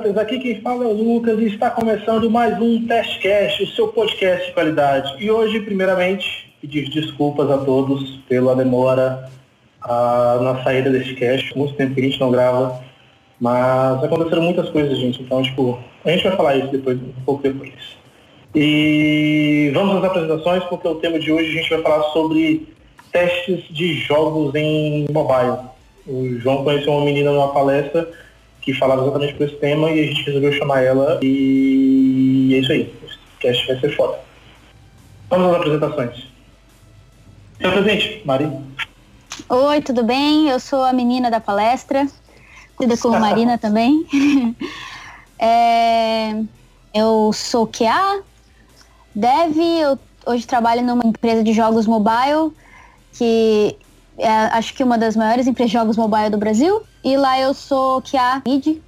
internautas, aqui quem fala é o Lucas e está começando mais um Testcast, o seu podcast de qualidade. E hoje, primeiramente, pedir desculpas a todos pela demora a, na saída desse cast, muito tempo que a gente não grava, mas aconteceram muitas coisas, gente, então, tipo, a gente vai falar isso depois, um pouco depois. E vamos às apresentações, porque o tema de hoje a gente vai falar sobre testes de jogos em mobile. O João conheceu uma menina numa palestra que falava exatamente por esse tema e a gente resolveu chamar ela e é isso aí. O cast vai ser foda. Vamos às apresentações. Seu presente, Mari. Oi, tudo bem? Eu sou a menina da palestra, cuida como Marina também. é, eu sou QA, dev, eu hoje trabalho numa empresa de jogos mobile, que é, acho que uma das maiores empresas de jogos mobile do Brasil. E lá eu sou Kia Mid.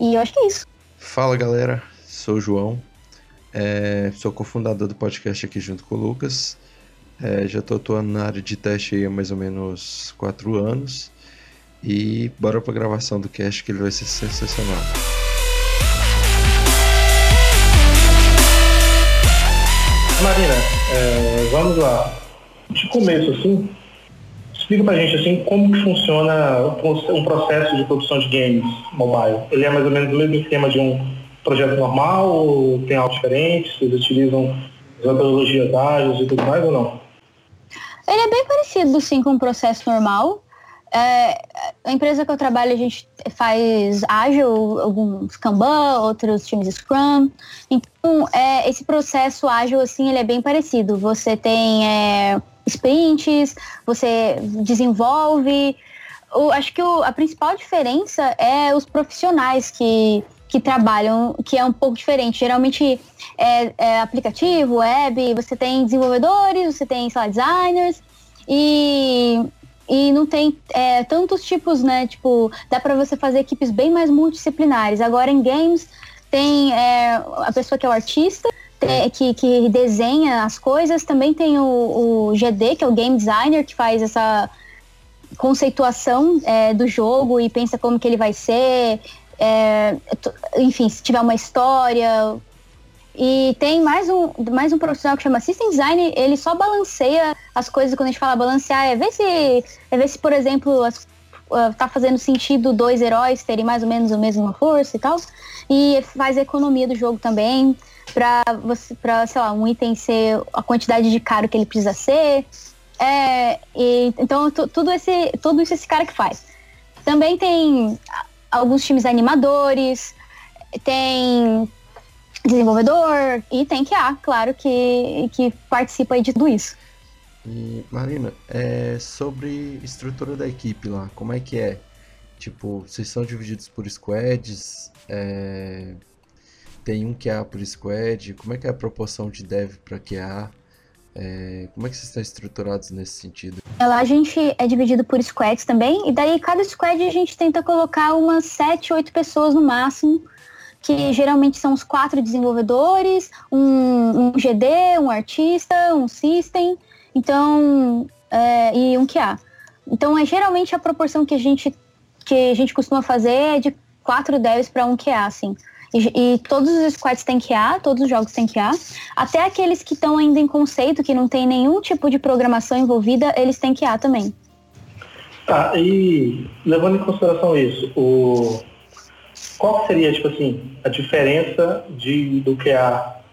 E eu acho que é isso. Fala galera, sou o João. É, sou cofundador do podcast aqui junto com o Lucas. É, já estou atuando na área de teste há mais ou menos quatro anos. E bora pra gravação do cast que ele vai ser sensacional. Marina, é, vamos lá. De começo, assim, Explica pra gente assim como que funciona um processo de produção de games mobile. Ele é mais ou menos o mesmo esquema de um projeto normal ou tem algo diferente? Vocês utilizam metodologias ágeis e tudo mais ou não? Ele é bem parecido sim com um processo normal. É, a empresa que eu trabalho, a gente faz ágil, alguns Kanban, outros times Scrum. Então, é, esse processo ágil, assim, ele é bem parecido. Você tem é, sprints, você desenvolve. Eu acho que o, a principal diferença é os profissionais que, que trabalham, que é um pouco diferente. Geralmente é, é aplicativo, web, você tem desenvolvedores, você tem, sei lá, designers e, e não tem é, tantos tipos, né? Tipo, dá para você fazer equipes bem mais multidisciplinares. Agora em games tem é, a pessoa que é o artista, que, que desenha as coisas. Também tem o, o, GD, que é o game designer, que faz essa conceituação é, do jogo e pensa como que ele vai ser. É, enfim, se tiver uma história. E tem mais um, mais um profissional que chama System Design, ele só balanceia as coisas quando a gente fala balancear, é ver se, é ver se por exemplo, as, tá fazendo sentido dois heróis terem mais ou menos a mesma força e tal. E faz a economia do jogo também para você, para sei lá, um item ser a quantidade de caro que ele precisa ser. É, e, então tudo esse, tudo isso esse cara que faz. Também tem alguns times animadores, tem desenvolvedor e tem QA, claro, que, que participa de tudo isso. E, Marina, é sobre estrutura da equipe lá, como é que é? Tipo, vocês são divididos por squads? É, tem um QA por squad? Como é que é a proporção de dev para QA? É, como é que vocês estão estruturados nesse sentido? Lá a gente é dividido por squads também, e daí cada squad a gente tenta colocar umas 7, 8 pessoas no máximo, que geralmente são os quatro desenvolvedores, um, um GD, um artista, um system, então, é, e um QA. Então, é geralmente a proporção que a gente, que a gente costuma fazer é de quatro devs para um QA, assim. E, e, todos os squads têm QA, todos os jogos têm QA. Até aqueles que estão ainda em conceito, que não tem nenhum tipo de programação envolvida, eles têm QA também. Tá, e levando em consideração isso, o... qual seria, tipo assim, a diferença de, do QA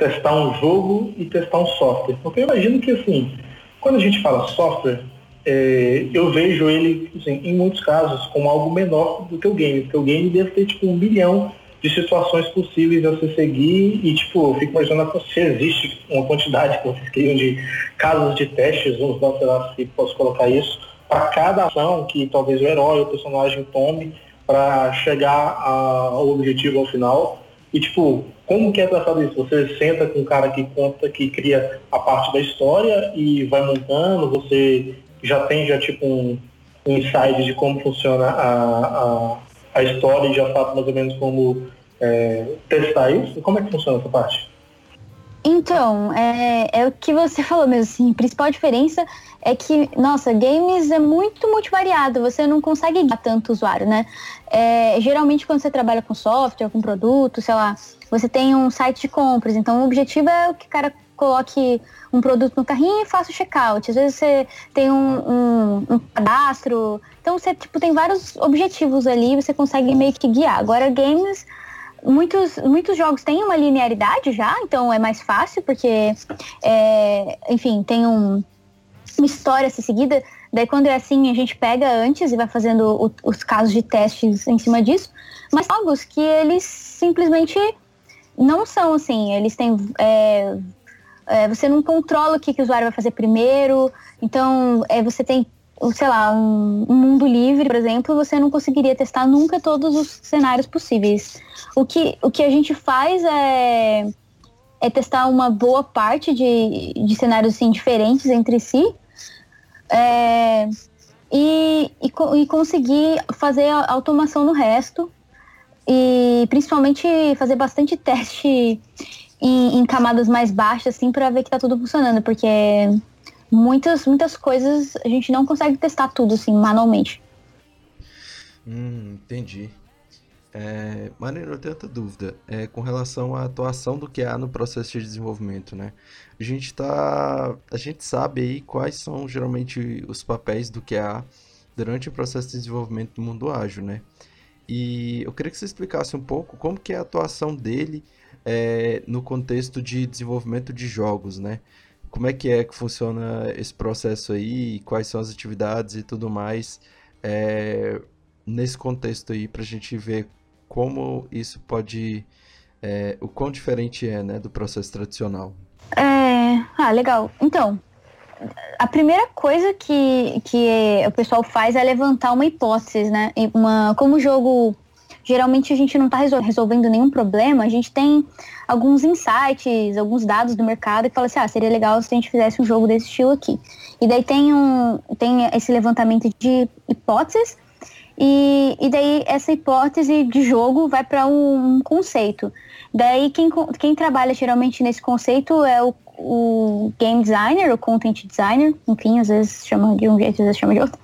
testar um jogo e testar um software? Porque eu imagino que, assim, quando a gente fala software, é, eu vejo ele, assim, em muitos casos, como algo menor do que o game, porque o game deve ter, tipo, um bilhão de situações possíveis a se seguir e, tipo, eu fico imaginando se existe uma quantidade de casos de testes, vamos dar, sei lá, se posso colocar isso, para cada ação que talvez o herói, o personagem tome para chegar ao objetivo ao final. E, tipo, como que é tratado isso? Você senta com um cara que conta, que cria a parte da história e vai montando, você já tem já, tipo, um, um insight de como funciona a, a a história e já sabe mais ou menos como é, testar isso? Como é que funciona essa parte? Então, é, é o que você falou mesmo, assim, a principal diferença é que, nossa, games é muito multivariado, você não consegue guiar tanto usuário, né? É, geralmente quando você trabalha com software, com produto, sei lá, você tem um site de compras, então o objetivo é que o cara coloque um produto no carrinho e faça o checkout. Às vezes você tem um, um, um cadastro, então você tipo, tem vários objetivos ali, você consegue meio que guiar. Agora, games muitos, muitos jogos têm uma linearidade já, então é mais fácil, porque, é, enfim, tem um, uma história a ser seguida. Daí, quando é assim, a gente pega antes e vai fazendo o, os casos de testes em cima disso. Mas jogos que eles simplesmente não são assim, eles têm. É, é, você não controla o que, que o usuário vai fazer primeiro, então é, você tem sei lá, um, mundo livre, por exemplo, você não conseguiria testar nunca todos os cenários possíveis. O que, o que a gente faz é, é testar uma boa parte de, de cenários assim, diferentes entre si é, e, e, e conseguir fazer a automação no resto e principalmente fazer bastante teste em, em camadas mais baixas, assim, para ver que tá tudo funcionando, porque muitas, muitas coisas a gente não consegue testar tudo assim manualmente. Hum, entendi. É, Marina, eu tenho outra dúvida. É, com relação à atuação do QA no processo de desenvolvimento, né? A gente tá. A gente sabe aí quais são geralmente os papéis do QA durante o processo de desenvolvimento do mundo ágil, né? E eu queria que você explicasse um pouco como que é a atuação dele é, no contexto de desenvolvimento de jogos, né? Como é que é que funciona esse processo aí? Quais são as atividades e tudo mais? É, nesse contexto aí, para a gente ver como isso pode. É, o quão diferente é né, do processo tradicional. É... Ah, legal. Então, a primeira coisa que, que o pessoal faz é levantar uma hipótese, né? Uma, como o jogo geralmente a gente não está resolvendo nenhum problema, a gente tem alguns insights, alguns dados do mercado e fala assim, ah, seria legal se a gente fizesse um jogo desse estilo aqui. E daí tem, um, tem esse levantamento de hipóteses e, e daí essa hipótese de jogo vai para um, conceito. Daí quem, quem trabalha geralmente nesse conceito é o, o game designer, o content designer, enfim, às vezes chama de um jeito, às vezes chama de outro.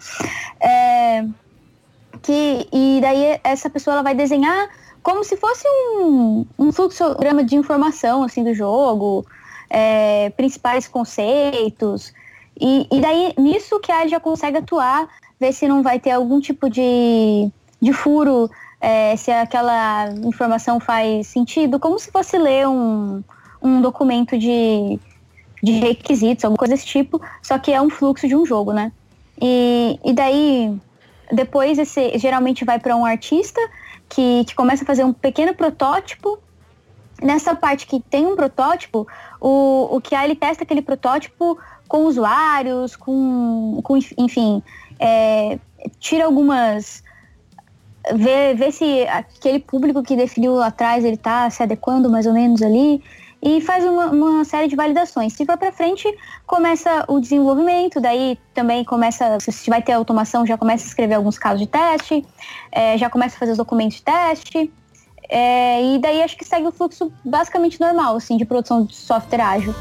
É, e daí essa pessoa ela vai desenhar como se fosse um, um fluxograma de informação assim do jogo, é, principais conceitos. E, e daí nisso que a já consegue atuar, ver se não vai ter algum tipo de, de furo, é, se aquela informação faz sentido, como se fosse ler um, um documento de, de requisitos, alguma coisa desse tipo, só que é um fluxo de um jogo, né? E, e daí depois esse geralmente vai para um artista que, que começa a fazer um pequeno protótipo. Nessa parte que tem um protótipo, o, o que ele testa aquele protótipo com usuários, com, com enfim, é, tira algumas ver, ver se aquele público que definiu lá atrás ele está se adequando mais ou menos ali e faz uma, uma série de validações. Se for para frente, começa o desenvolvimento, daí também começa, se vai ter automação, já começa a escrever alguns casos de teste, é, já começa a fazer os documentos de teste, é, e daí acho que segue o fluxo basicamente normal, assim, de produção de software ágil.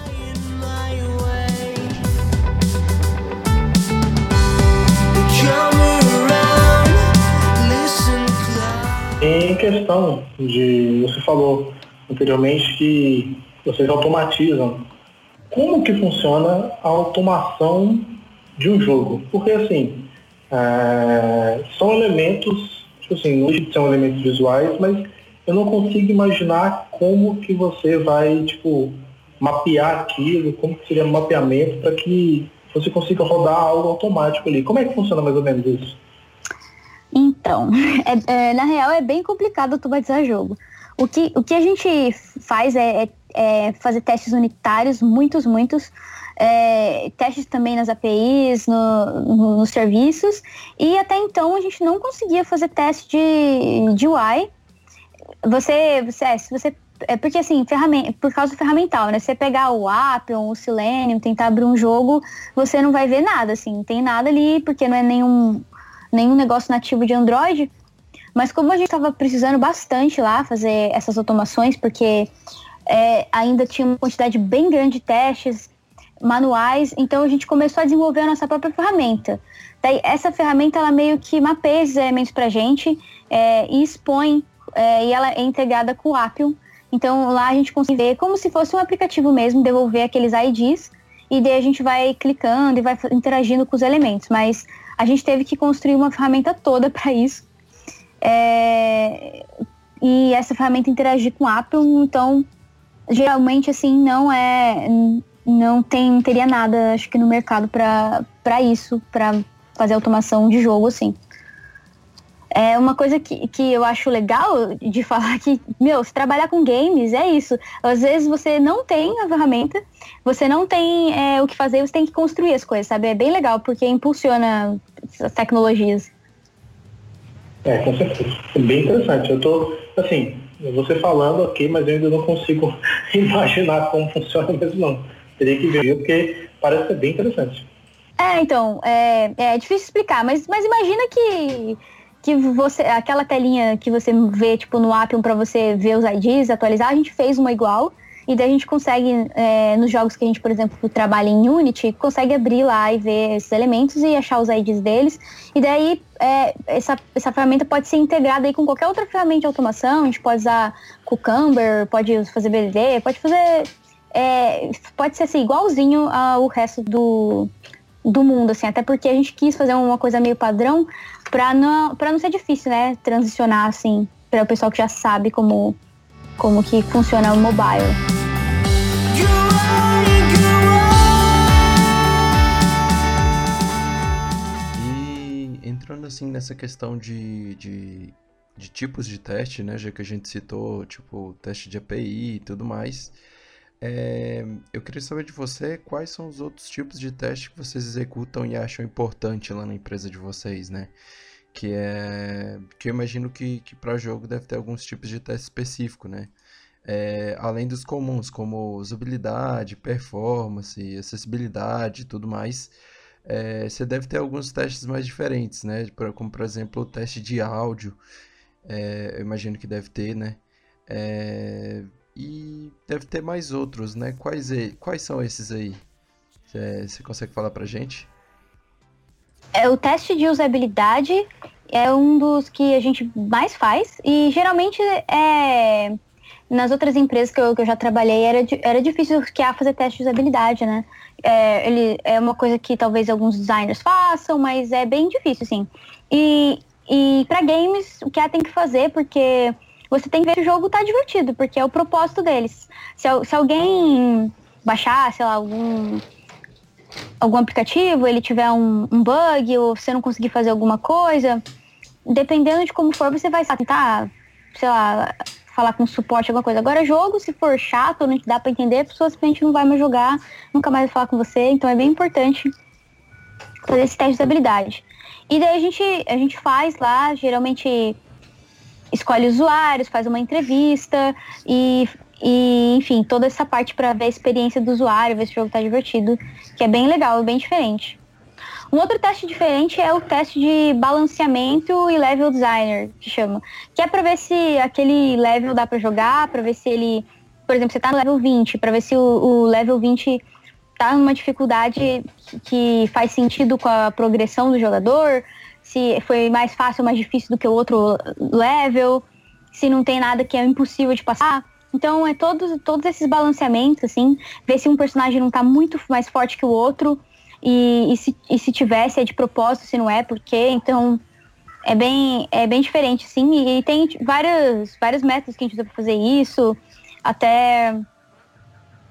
Em questão de, você falou anteriormente que vocês automatizam. Como que funciona a automação de um jogo? Porque assim, é, são elementos, tipo assim, hoje são elementos visuais, mas eu não consigo imaginar como que você vai, tipo, mapear aquilo, como que seria o mapeamento para que você consiga rodar algo automático ali. Como é que funciona mais ou menos isso? Então, é, é, na real é bem complicado automatizar jogo. O que, o que a gente faz é, é é, fazer testes unitários, muitos, muitos. É, testes também nas APIs, no, no, nos serviços. E até então a gente não conseguia fazer teste de, de UI. Você, você, é, se você é porque assim, ferramenta, por causa do ferramental, né? Você pegar o Appium, o Selenium, tentar abrir um jogo, você não vai ver nada, assim, tem nada ali, porque não é nenhum, nenhum negócio nativo de Android. Mas como a gente estava precisando bastante lá fazer essas automações, porque é, ainda tinha uma quantidade bem grande de testes manuais, então a gente começou a desenvolver a nossa própria ferramenta. Daí, essa ferramenta, ela meio que mapeia esses elementos para a gente é, e expõe, é, e ela é integrada com o Appium. Então, lá a gente consegue ver como se fosse um aplicativo mesmo, devolver aqueles IDs, e daí a gente vai clicando e vai interagindo com os elementos. Mas a gente teve que construir uma ferramenta toda para isso. É, e essa ferramenta interagir com o Appium, então, geralmente, assim, não é não tem teria nada acho que no mercado para isso para fazer automação de jogo assim é uma coisa que, que eu acho legal de falar que, meu, se trabalhar com games é isso. Às vezes você não tem a ferramenta, você não tem é, o que fazer, você tem que construir as coisas, sabe? É bem legal, porque impulsiona as tecnologias. É, com certeza. É bem interessante. Eu tô, assim, você falando ok, mas eu ainda não consigo imaginar como funciona mesmo não. Teria que ver, porque parece ser bem interessante. É, então, é, é difícil explicar, mas, mas imagina que que você, aquela telinha que você vê, tipo, no Appium para você ver os IDs, atualizar, a gente fez uma igual. E daí a gente consegue, é, nos jogos que a gente, por exemplo, trabalha em Unity, consegue abrir lá e ver esses elementos e achar os IDs deles. E daí é, essa, essa ferramenta pode ser integrada aí com qualquer outra ferramenta de automação. A gente pode usar Cucumber, pode fazer BDD, pode fazer. É, pode ser assim, igualzinho ao resto do, do mundo, assim, até porque a gente quis fazer uma coisa meio padrão para não, pra não ser difícil, né, transicionar, assim, para o pessoal que já sabe como, como que funciona o mobile. Entrando, assim, nessa questão de, de, de tipos de teste, né, já que a gente citou, tipo, teste de API e tudo mais... É, eu queria saber de você quais são os outros tipos de teste que vocês executam e acham importante lá na empresa de vocês, né? Que é. Que eu imagino que, que para jogo deve ter alguns tipos de teste específico, né? É, além dos comuns, como usabilidade, performance, acessibilidade e tudo mais, é, você deve ter alguns testes mais diferentes, né? Como, por exemplo, o teste de áudio, é, eu imagino que deve ter, né? É, e deve ter mais outros, né? Quais, quais são esses aí? Você consegue falar pra gente? É, o teste de usabilidade é um dos que a gente mais faz e geralmente é nas outras empresas que eu, que eu já trabalhei era, era difícil a fazer teste de usabilidade, né? É, ele é uma coisa que talvez alguns designers façam, mas é bem difícil, assim. E, e para games, o que a tem que fazer, porque você tem que ver se o jogo tá divertido, porque é o propósito deles. Se, se alguém baixar, sei lá, algum, algum aplicativo, ele tiver um, um bug, ou você não conseguir fazer alguma coisa, dependendo de como for, você vai tentar, sei lá, falar com suporte, alguma coisa. Agora, jogo, se for chato, não dá para entender, a pessoa simplesmente não vai mais jogar, nunca mais vai falar com você. Então é bem importante fazer esse teste de habilidade. E daí a gente, a gente faz lá, geralmente escolhe usuários, faz uma entrevista e, e enfim, toda essa parte para ver a experiência do usuário, ver se o jogo está divertido, que é bem legal, bem diferente. Um outro teste diferente é o teste de balanceamento e level designer, que chama, que é para ver se aquele level dá para jogar, para ver se ele, por exemplo, você está no level 20, para ver se o, o level 20 está numa dificuldade que faz sentido com a progressão do jogador, se foi mais fácil ou mais difícil do que o outro level, se não tem nada que é impossível de passar. Então é todos, todos esses balanceamentos, assim, ver se um personagem não tá muito mais forte que o outro, e, e, se, e se tivesse é de propósito, se não é, porque então é bem, é bem diferente, sim, e, tem vários, vários métodos que a gente usa para fazer isso, até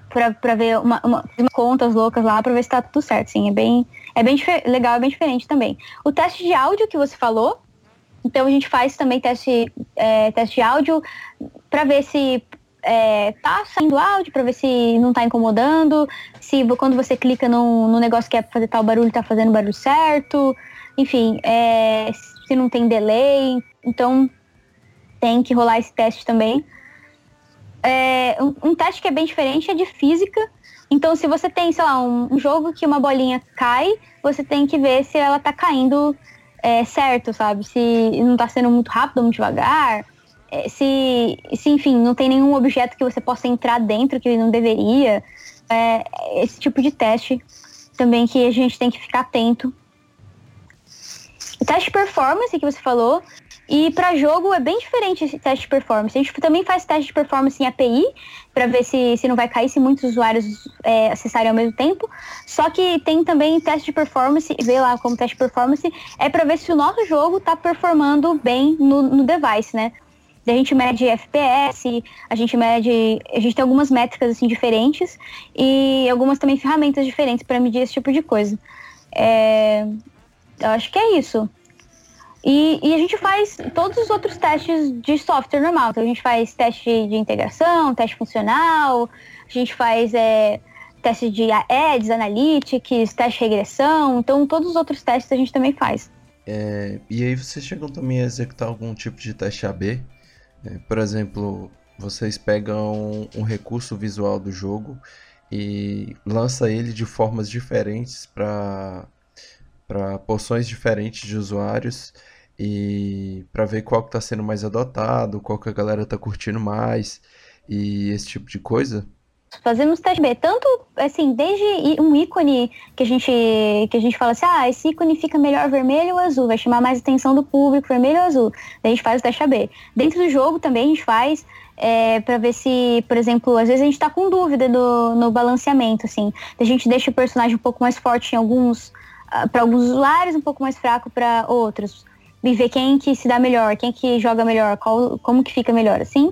para ver uma, uma, uma, contas loucas lá para ver se tá tudo certo, sim, é bem, é bem legal, é bem diferente também. O teste de áudio que você falou, então a gente faz também teste, é, teste de áudio para ver se é, tá saindo áudio, para ver se não tá incomodando, se quando você clica no, negócio que é fazer tal barulho, tá fazendo barulho certo, enfim, é, se não tem delay. Então tem que rolar esse teste também. É, um, um, teste que é bem diferente é de física. Então, se você tem, sei lá, um, um jogo que uma bolinha cai, você tem que ver se ela tá caindo é, certo, sabe? Se não tá sendo muito rápido ou muito devagar. É, se, se, enfim, não tem nenhum objeto que você possa entrar dentro que não deveria. É, esse tipo de teste também que a gente tem que ficar atento. O teste performance que você falou, e para jogo é bem diferente esse teste de performance. A gente também faz teste de performance em API para ver se, se não vai cair se muitos usuários é, acessarem ao mesmo tempo. Só que tem também teste de performance, vê lá como teste de performance, é para ver se o nosso jogo está performando bem no, no device, né? A gente mede FPS, a gente mede. A gente tem algumas métricas assim diferentes e algumas também ferramentas diferentes para medir esse tipo de coisa. É, eu acho que é isso. E, e, a gente faz todos os outros testes de software normal. Então a gente faz teste de integração, teste funcional, a gente faz é, teste de ads, analytics, teste de regressão. Então todos os outros testes a gente também faz. É, e aí vocês chegam também a executar algum tipo de teste AB? É, por exemplo, vocês pegam um recurso visual do jogo e lança ele de formas diferentes para para porções diferentes de usuários e para ver qual que está sendo mais adotado, qual que a galera está curtindo mais e esse tipo de coisa? Fazemos teste B, tanto assim, desde um ícone que a gente que a gente fala assim, ah, esse ícone fica melhor vermelho ou azul, vai chamar mais atenção do público, vermelho ou azul. Daí a gente faz o teste AB. Dentro do jogo também a gente faz é, para ver se, por exemplo, às vezes a gente está com dúvida no, no balanceamento, assim. A gente deixa o personagem um pouco mais forte em alguns, uh, para alguns usuários, um pouco mais fraco para outros e ver quem que se dá melhor, quem que joga melhor, qual, como que fica melhor, assim.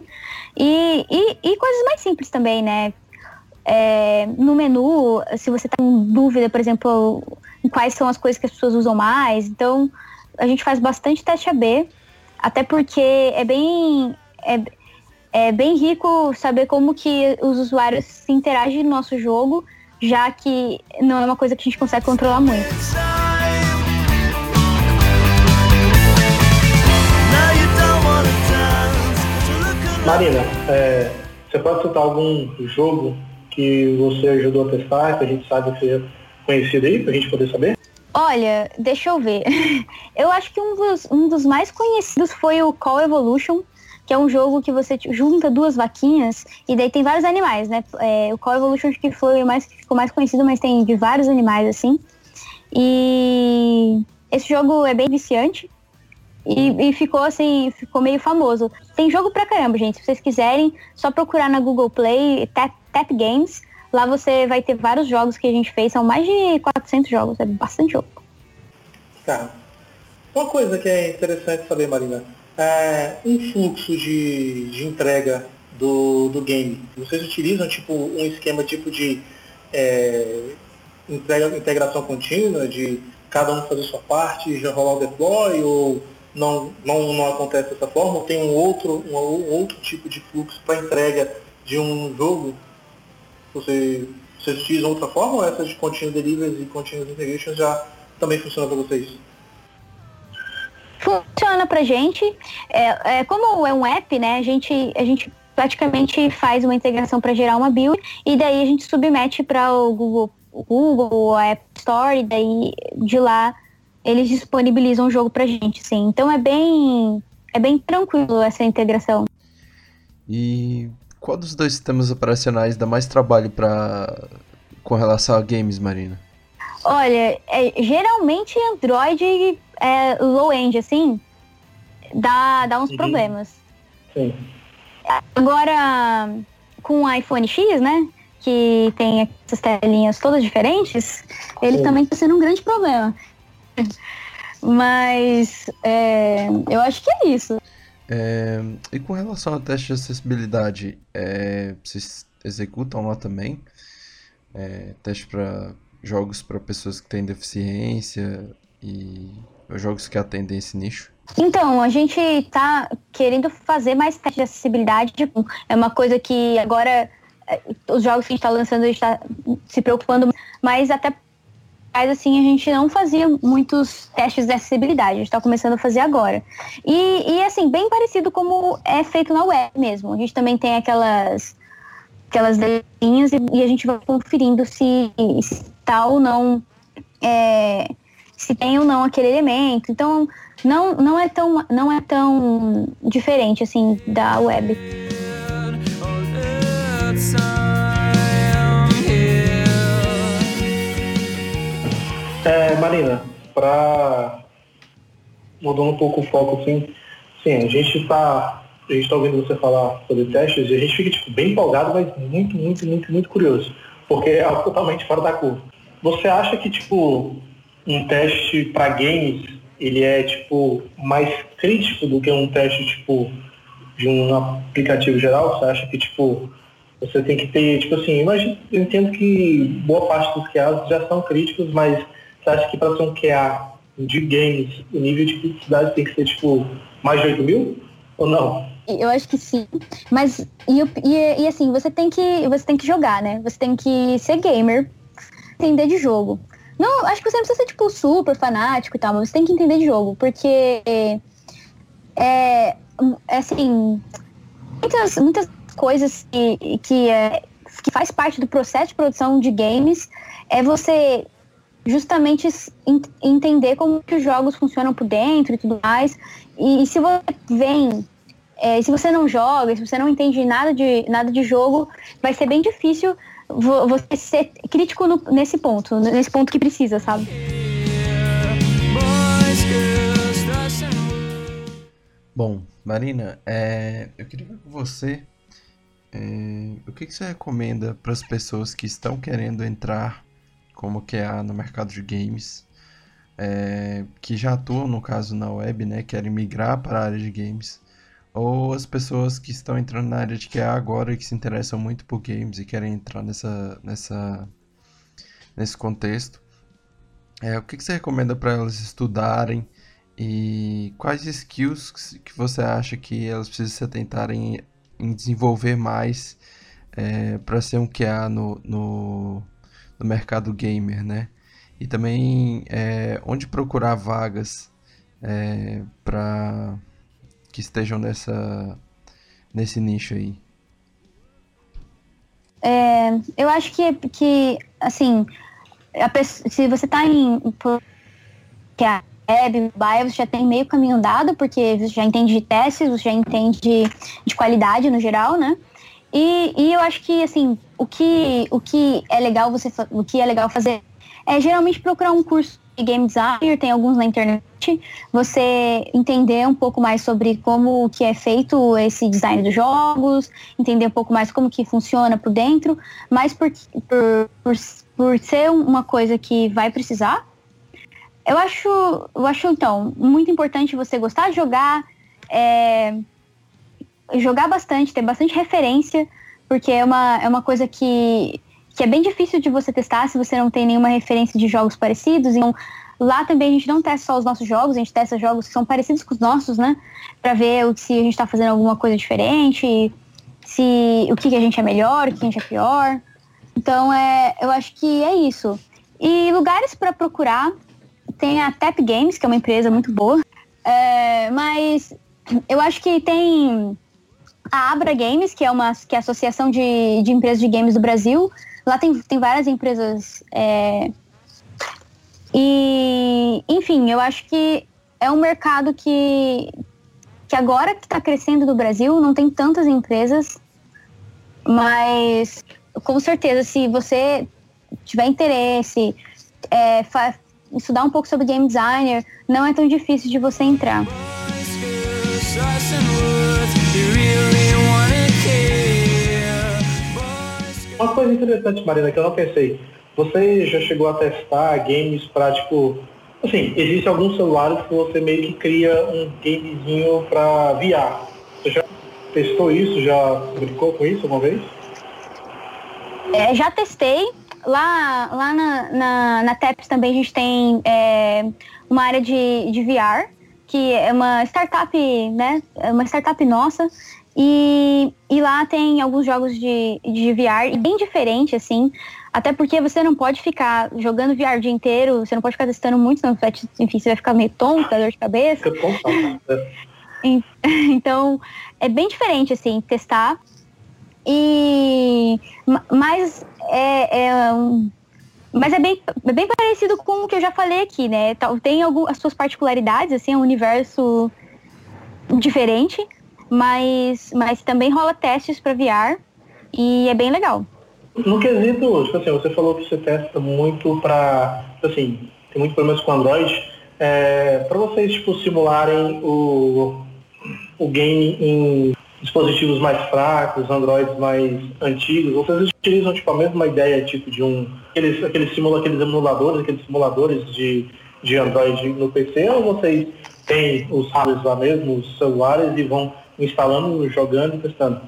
E, e, e coisas mais simples também, né? É, no menu, se você está com dúvida, por exemplo, em quais são as coisas que as pessoas usam mais, então a gente faz bastante teste AB, até porque é bem, é, é bem rico saber como que os usuários se interagem no nosso jogo, já que não é uma coisa que a gente consegue controlar muito. Marina, é, você pode citar algum jogo que você ajudou a testar, que a gente sabe que é conhecido aí, para a gente poder saber? Olha, deixa eu ver. Eu acho que um dos, um dos mais conhecidos foi o Call Evolution, que é um jogo que você junta duas vaquinhas e daí tem vários animais, né? É, o Call Evolution acho que foi o mais que ficou mais conhecido, mas tem de vários animais assim. E esse jogo é bem viciante. E, e, ficou assim, ficou meio famoso. Tem jogo pra caramba, gente. Se vocês quiserem, só procurar na Google Play Tap, Tap Games. Lá você vai ter vários jogos que a gente fez. São mais de 400 jogos, é bastante jogo. Tá. Uma coisa que é interessante saber, Marina. É um fluxo de, de entrega do, do game. Vocês utilizam tipo um esquema tipo de é, integração contínua, de cada um fazer sua parte, já rolar o deploy, ou não, não, não acontece dessa forma, ou tem um outro, um, um outro tipo de fluxo para entrega de um jogo? Você, vocês utilizam outra forma ou essas de Continuous Deliveries e Continuous Integration já também funcionam para vocês? Funciona pra gente. É, é, como é um app, né, a gente, a gente praticamente faz uma integração para gerar uma build e daí a gente submete para o Google, Google, a App Store e daí de lá eles disponibilizam o jogo pra gente, sim. Então é bem é bem tranquilo essa integração. E qual dos dois sistemas operacionais dá mais trabalho para com relação a games, Marina? Olha, é, geralmente Android é, low-end, assim, dá, dá uns Sim. problemas. Sim. Agora, com o iPhone X, né, que tem essas telinhas todas diferentes, ele Sim. também está sendo um grande problema. Mas é, eu acho que é isso. É, e com relação ao teste de acessibilidade, é, vocês executam lá também? É, teste para jogos para pessoas que têm deficiência e jogos que atendem esse nicho? Então, a gente está querendo fazer mais teste de acessibilidade. É uma coisa que agora é, os jogos que a gente está lançando a gente está se preocupando, mas até mas assim, a gente não fazia muitos testes de acessibilidade, a gente está começando a fazer agora. E, e, assim, bem parecido como é feito na web mesmo. A gente também tem aquelas aquelas linhas e, e, a gente vai conferindo se, se tá ou não é, se tem ou não aquele elemento. Então, não, não, é, tão, não é tão diferente, assim, da web. É, Marina, para mudando um pouco o foco, assim, sim, a gente está a gente está ouvindo você falar sobre testes e a gente fica tipo, bem empolgado, mas muito, muito, muito, muito curioso, porque é algo totalmente fora da curva. Você acha que tipo um teste para games ele é tipo mais crítico do que um teste tipo de um aplicativo geral? Você acha que tipo você tem que ter tipo assim, imagina, eu entendo que boa parte dos QAs já são críticos, mas você acha que para ser um QA de games o nível de criticidade tem que ser tipo mais de 8 mil ou não? Eu acho que sim. Mas e, e, e assim, você tem que você tem que jogar, né? Você tem que ser gamer, entender de jogo. Não, acho que você não precisa ser, tipo, super fanático e tal, mas você tem que entender de jogo, porque é, é assim, muitas, muitas coisas que, que, é, que faz parte do processo de produção de games é você justamente entender como que os jogos funcionam por dentro e tudo mais. E, e se você vem, é, se você não joga, se você não entende nada de, nada de jogo, vai ser bem difícil você ser crítico no, nesse ponto, nesse ponto que precisa, sabe? Bom, Marina, é, eu queria ver com você é, o que, que você recomenda para as pessoas que estão querendo entrar como QA no mercado de games, é, que já atuam, no caso, na web, né, querem migrar para a área de games ou as pessoas que estão entrando na área de QA agora e que se interessam muito por games e querem entrar nessa, nessa, nesse contexto. É, o que, que você recomenda para elas estudarem e quais skills que você acha que elas precisam se atentarem em desenvolver mais é, para ser um QA no, no, no, mercado gamer, né? E também é, onde procurar vagas é, para que estejam nessa nesse nicho aí? É, eu acho que, que assim, pessoa, se você está em que a web, mobile, você já tem meio caminho dado, porque você já entende de testes, você já entende de, de qualidade no geral, né? E, e eu acho que assim, o que, o que é legal você o que é legal fazer é geralmente procurar um curso de game designer, tem alguns na internet, você entender um pouco mais sobre como que é feito esse design dos jogos, entender um pouco mais como que funciona por dentro, mas por, por, por, por ser uma coisa que vai precisar, eu acho, eu acho então muito importante você gostar de jogar, é, jogar bastante, ter bastante referência, porque é uma, é uma coisa que que é bem difícil de você testar se você não tem nenhuma referência de jogos parecidos. Então, lá também a gente não testa só os nossos jogos, a gente testa jogos que são parecidos com os nossos, né? Para ver se a gente está fazendo alguma coisa diferente, se o que, que a gente é melhor, o que a gente é pior. Então, é, eu acho que é isso. E lugares para procurar, tem a Tap Games, que é uma empresa muito boa. É, mas eu acho que tem a Abra Games, que é uma que é a Associação de, de Empresas de Games do Brasil, Lá tem, tem várias empresas. É... E, enfim, eu acho que é um mercado que, que agora que está crescendo no Brasil, não tem tantas empresas, mas com certeza, se você tiver interesse, é, estudar um pouco sobre game designer, não é tão difícil de você entrar. Uma coisa interessante, Marina, que eu não pensei. Você já chegou a testar games para, tipo. Assim, existem alguns celulares que você meio que cria um gamezinho para VR. Você já testou isso? Já brincou com isso alguma vez? É, já testei. Lá, lá na, na, na TEPS também a gente tem é, uma área de, de VR, que é uma startup, né? É uma startup nossa e, e lá tem alguns jogos de, de VR bem diferente, assim. Até porque você não pode ficar jogando VR o dia inteiro, você não pode ficar testando muito, senão enfim, você vai ficar meio tonto, dor de cabeça. então, é bem diferente, assim, testar. E mas é, é um, Mas é bem, é bem parecido com o que eu já falei aqui, né? Tem algumas as suas particularidades, assim, é um universo diferente, mas, mas também rola testes para VR e é bem legal. No quesito, tipo assim, você falou que você testa muito para, tipo assim, tem muitos problemas com Android. É, para vocês tipo, simularem o, o game em dispositivos mais fracos, Androids mais antigos, vocês utilizam tipo, a mesma ideia tipo de um. Aqueles, aqueles, simula, aqueles emuladores, aqueles simuladores de, de Android no PC, ou vocês têm os hardwares lá mesmo, os celulares, e vão instalando, jogando e testando?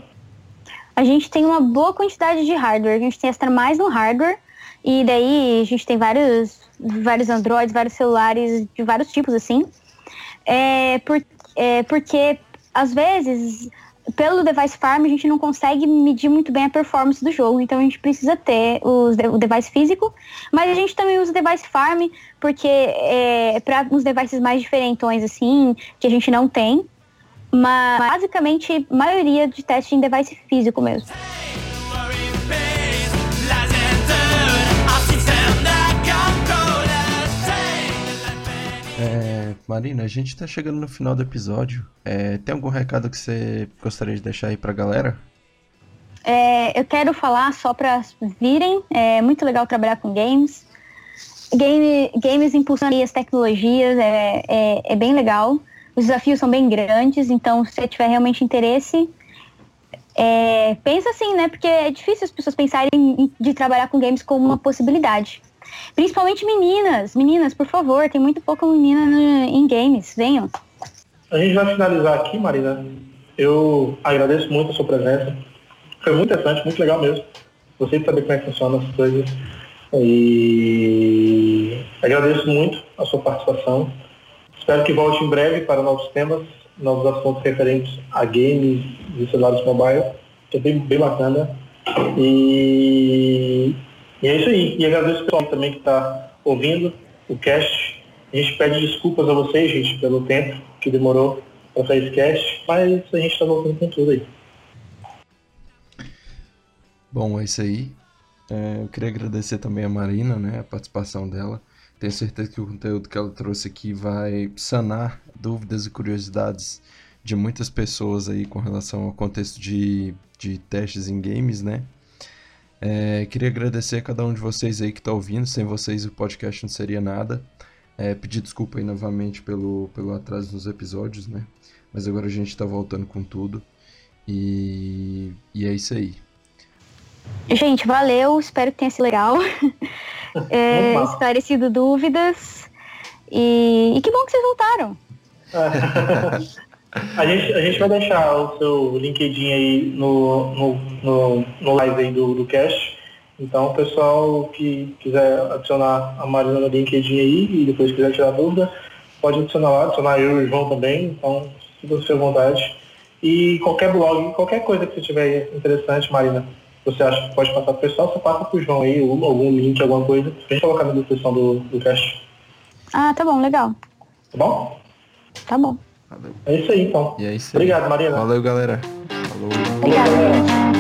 A gente tem uma boa quantidade de hardware, a gente testa mais no hardware, e daí a gente tem vários, vários Androids, vários celulares de vários tipos assim. É, por, é, porque às vezes pelo device farm a gente não consegue medir muito bem a performance do jogo, então a gente precisa ter os, o device físico, mas a gente também usa o device farm porque é para uns devices mais diferentões assim, que a gente não tem, mas basicamente maioria de teste em device físico mesmo. Marina, a gente tá chegando no final do episódio. É, tem algum recado que você gostaria de deixar aí pra galera? É, eu quero falar só para virem. É muito legal trabalhar com games. Game, games impulsionam as tecnologias, é, é, é, bem legal. Os desafios são bem grandes, então se você tiver realmente interesse, é, pensa assim, né? Porque é difícil as pessoas pensarem de trabalhar com games como uma possibilidade. Principalmente meninas. Meninas, por favor, tem muito pouca menina no, em games. Venham. A gente vai finalizar aqui, Marina. Eu agradeço muito a sua presença. Foi muito interessante, muito legal mesmo. De saber como é que funcionam as coisas. E agradeço muito a sua participação. Espero que volte em breve para novos temas, novos assuntos referentes a games e celulares mobile, que é bem, bem bacana. E e é isso aí. E agradeço o pessoal também que está ouvindo o cast. A gente pede desculpas a vocês, gente, pelo tempo que demorou para fazer esse cast, mas a gente está voltando com tudo aí. Bom, é isso aí. É, eu queria agradecer também a Marina, né, a participação dela. Tenho certeza que o conteúdo que ela trouxe aqui vai sanar dúvidas e curiosidades de muitas pessoas aí com relação ao contexto de, de testes em games, né? É, queria agradecer a cada um de vocês aí que está ouvindo. Sem vocês o podcast não seria nada. É, pedir desculpa aí novamente pelo, pelo atraso nos episódios, né? Mas agora a gente está voltando com tudo. E, e é isso aí. Gente, valeu. Espero que tenha sido legal. é, esclarecido dúvidas. E, e que bom que vocês voltaram. A gente, a gente vai deixar o seu LinkedIn aí no, no, no, no live aí do, do cast. Então, o pessoal que quiser adicionar a Marina no LinkedIn aí e depois quiser tirar dúvida, pode adicionar lá, adicionar eu e o João também. Então, se você à vontade. E qualquer blog, qualquer coisa que você tiver interessante, Marina, você acha que pode passar para o pessoal, você passa para o João aí, algum link, alguma coisa, pra gente colocar na descrição do, do cast. Ah, tá bom, legal. Tá bom? Tá bom. Valeu. É isso aí, então. E é isso aí. Obrigado, Marina. Valeu, galera. Falou. Obrigada,